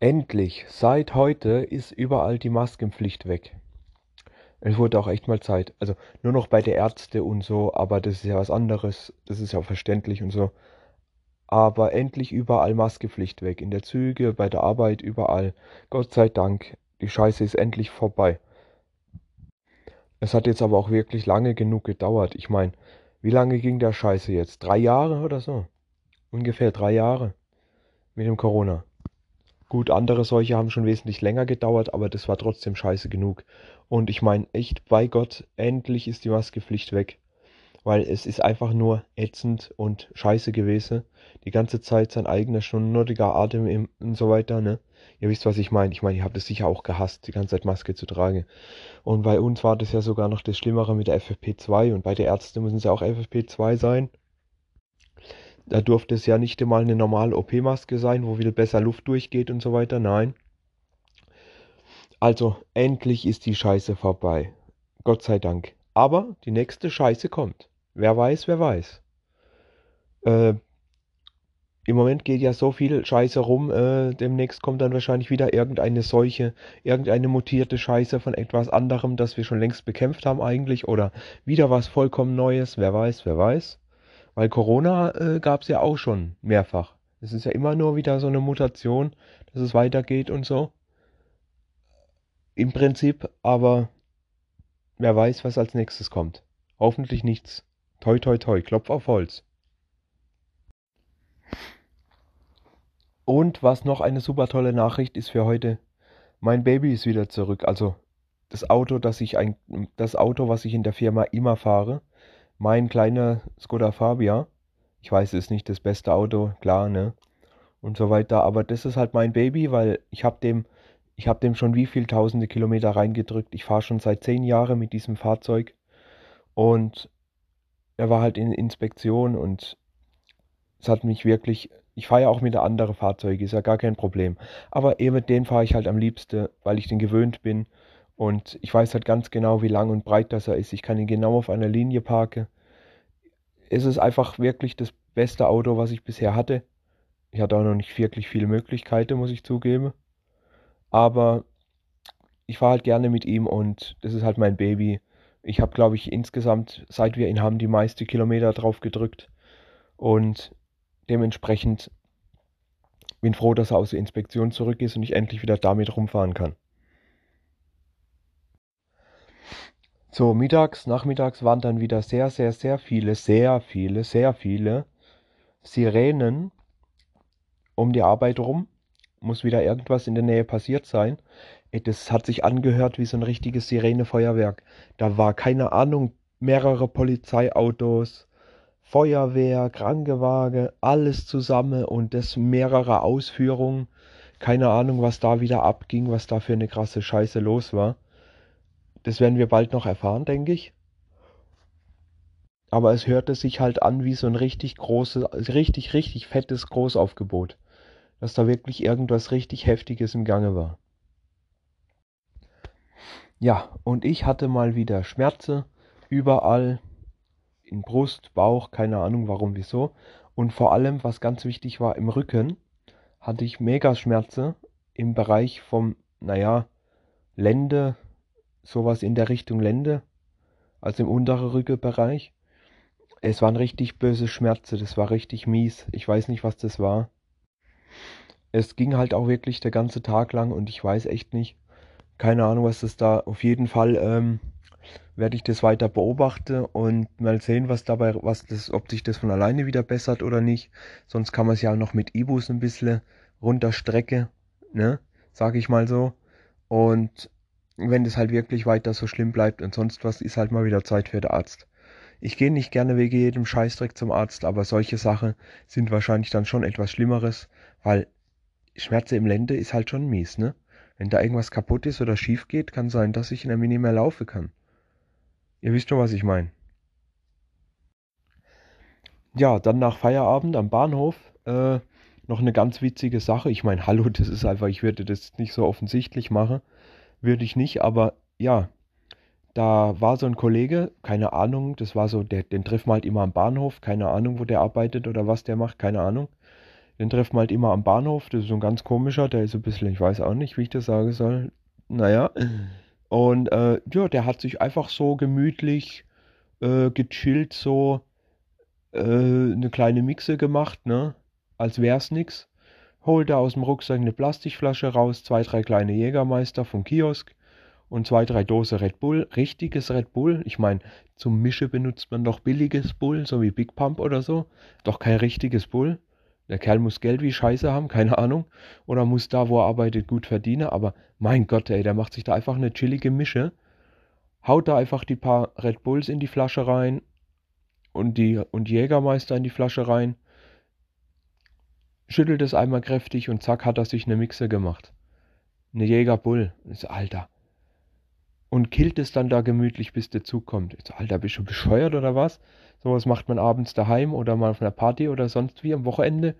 Endlich, seit heute ist überall die Maskenpflicht weg. Es wurde auch echt mal Zeit. Also nur noch bei der Ärzte und so, aber das ist ja was anderes. Das ist ja verständlich und so. Aber endlich überall Maskenpflicht weg. In der Züge, bei der Arbeit, überall. Gott sei Dank, die Scheiße ist endlich vorbei. Es hat jetzt aber auch wirklich lange genug gedauert. Ich meine, wie lange ging der Scheiße jetzt? Drei Jahre oder so? Ungefähr drei Jahre mit dem Corona. Gut, andere Seuche haben schon wesentlich länger gedauert, aber das war trotzdem scheiße genug. Und ich meine, echt, bei Gott, endlich ist die Maskepflicht weg. Weil es ist einfach nur ätzend und scheiße gewesen. Die ganze Zeit sein eigener schnurriger Atem und so weiter, ne? Ihr wisst, was ich meine. Ich meine, ihr habt es sicher auch gehasst, die ganze Zeit Maske zu tragen. Und bei uns war das ja sogar noch das Schlimmere mit der FFP2 und bei der Ärzte müssen sie auch FFP2 sein. Da durfte es ja nicht einmal eine normale OP-Maske sein, wo wieder besser Luft durchgeht und so weiter. Nein. Also, endlich ist die Scheiße vorbei. Gott sei Dank. Aber die nächste Scheiße kommt. Wer weiß, wer weiß. Äh, Im Moment geht ja so viel Scheiße rum. Äh, demnächst kommt dann wahrscheinlich wieder irgendeine Seuche, irgendeine mutierte Scheiße von etwas anderem, das wir schon längst bekämpft haben eigentlich. Oder wieder was vollkommen Neues. Wer weiß, wer weiß. Weil Corona äh, gab es ja auch schon mehrfach. Es ist ja immer nur wieder so eine Mutation, dass es weitergeht und so. Im Prinzip, aber wer weiß, was als nächstes kommt. Hoffentlich nichts. Toi, toi, toi. Klopf auf Holz. Und was noch eine super tolle Nachricht ist für heute. Mein Baby ist wieder zurück. Also das Auto, das ich ein, das Auto, was ich in der Firma immer fahre, mein kleiner Skoda Fabia. Ich weiß, es ist nicht das beste Auto, klar, ne? Und so weiter, aber das ist halt mein Baby, weil ich habe dem, ich habe dem schon wie viel tausende Kilometer reingedrückt. Ich fahre schon seit zehn Jahren mit diesem Fahrzeug und er war halt in Inspektion und es hat mich wirklich, ich fahre ja auch mit anderen Fahrzeugen, ist ja gar kein Problem. Aber eben den fahre ich halt am liebsten, weil ich den gewöhnt bin und ich weiß halt ganz genau, wie lang und breit das er ist. Ich kann ihn genau auf einer Linie parken. Es ist einfach wirklich das beste Auto, was ich bisher hatte. Ich hatte auch noch nicht wirklich viele Möglichkeiten, muss ich zugeben. Aber ich fahre halt gerne mit ihm und das ist halt mein Baby. Ich habe, glaube ich, insgesamt, seit wir ihn haben, die meiste Kilometer drauf gedrückt. Und dementsprechend bin froh, dass er aus der Inspektion zurück ist und ich endlich wieder damit rumfahren kann. So, mittags, nachmittags waren dann wieder sehr, sehr, sehr viele, sehr viele, sehr viele Sirenen um die Arbeit rum. Muss wieder irgendwas in der Nähe passiert sein. Das hat sich angehört wie so ein richtiges Sirenefeuerwerk. Da war keine Ahnung, mehrere Polizeiautos, Feuerwehr, Krankenwagen, alles zusammen und das mehrere Ausführungen. Keine Ahnung, was da wieder abging, was da für eine krasse Scheiße los war. Das werden wir bald noch erfahren, denke ich. Aber es hörte sich halt an wie so ein richtig großes, richtig, richtig fettes Großaufgebot. Dass da wirklich irgendwas richtig Heftiges im Gange war. Ja, und ich hatte mal wieder Schmerze überall. In Brust, Bauch, keine Ahnung warum, wieso. Und vor allem, was ganz wichtig war, im Rücken hatte ich mega Schmerze im Bereich vom, naja, Lende, sowas in der Richtung Lende, also im unteren Rückenbereich. Es waren richtig böse Schmerzen, das war richtig mies. Ich weiß nicht, was das war. Es ging halt auch wirklich der ganze Tag lang und ich weiß echt nicht. Keine Ahnung, was das da. Auf jeden Fall ähm, werde ich das weiter beobachten und mal sehen, was dabei, was das, ob sich das von alleine wieder bessert oder nicht. Sonst kann man es ja noch mit Ibus ein bisschen runterstrecken, ne? Sag ich mal so. Und wenn das halt wirklich weiter so schlimm bleibt und sonst was, ist halt mal wieder Zeit für den Arzt. Ich gehe nicht gerne wegen jedem Scheißdreck zum Arzt, aber solche Sachen sind wahrscheinlich dann schon etwas Schlimmeres, weil Schmerze im Lende ist halt schon mies, ne? Wenn da irgendwas kaputt ist oder schief geht, kann sein, dass ich in der Mini mehr laufen kann. Ihr wisst schon, was ich meine. Ja, dann nach Feierabend am Bahnhof äh, noch eine ganz witzige Sache. Ich meine, hallo, das ist einfach, ich würde das nicht so offensichtlich machen würde ich nicht, aber ja, da war so ein Kollege, keine Ahnung, das war so, der, den trifft man halt immer am Bahnhof, keine Ahnung, wo der arbeitet oder was der macht, keine Ahnung. Den treffen wir halt immer am Bahnhof. Das ist so ein ganz komischer, der ist so ein bisschen, ich weiß auch nicht, wie ich das sagen soll. Naja. Und äh, ja, der hat sich einfach so gemütlich äh, gechillt, so äh, eine kleine Mixe gemacht, ne? Als wär's nix. Holte aus dem Rucksack eine Plastikflasche raus, zwei, drei kleine Jägermeister vom Kiosk und zwei, drei Dose Red Bull. Richtiges Red Bull. Ich meine, zum Mische benutzt man doch billiges Bull, so wie Big Pump oder so. Doch kein richtiges Bull. Der Kerl muss Geld wie Scheiße haben, keine Ahnung. Oder muss da, wo er arbeitet, gut verdienen. Aber mein Gott, ey, der macht sich da einfach eine chillige Mische. Haut da einfach die paar Red Bulls in die Flasche rein und die und Jägermeister in die Flasche rein. Schüttelt es einmal kräftig und zack hat er sich eine Mixe gemacht. Eine Jägerbull. Alter und killt es dann da gemütlich, bis der Zug kommt. So, Alter, bist du bescheuert oder was? Sowas macht man abends daheim oder mal auf einer Party oder sonst wie am Wochenende.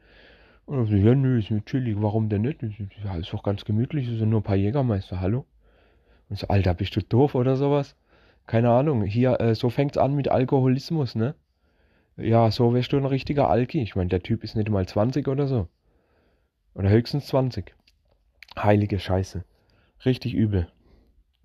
Und so, ja, nö, ist mir chillig, warum denn nicht? Ja, ist doch ganz gemütlich, es sind nur ein paar Jägermeister, hallo? Und so, Alter, bist du doof oder sowas? Keine Ahnung, hier, äh, so fängt's an mit Alkoholismus, ne? Ja, so wärst du ein richtiger Alki. Ich meine, der Typ ist nicht mal 20 oder so. Oder höchstens 20. Heilige Scheiße. Richtig übel.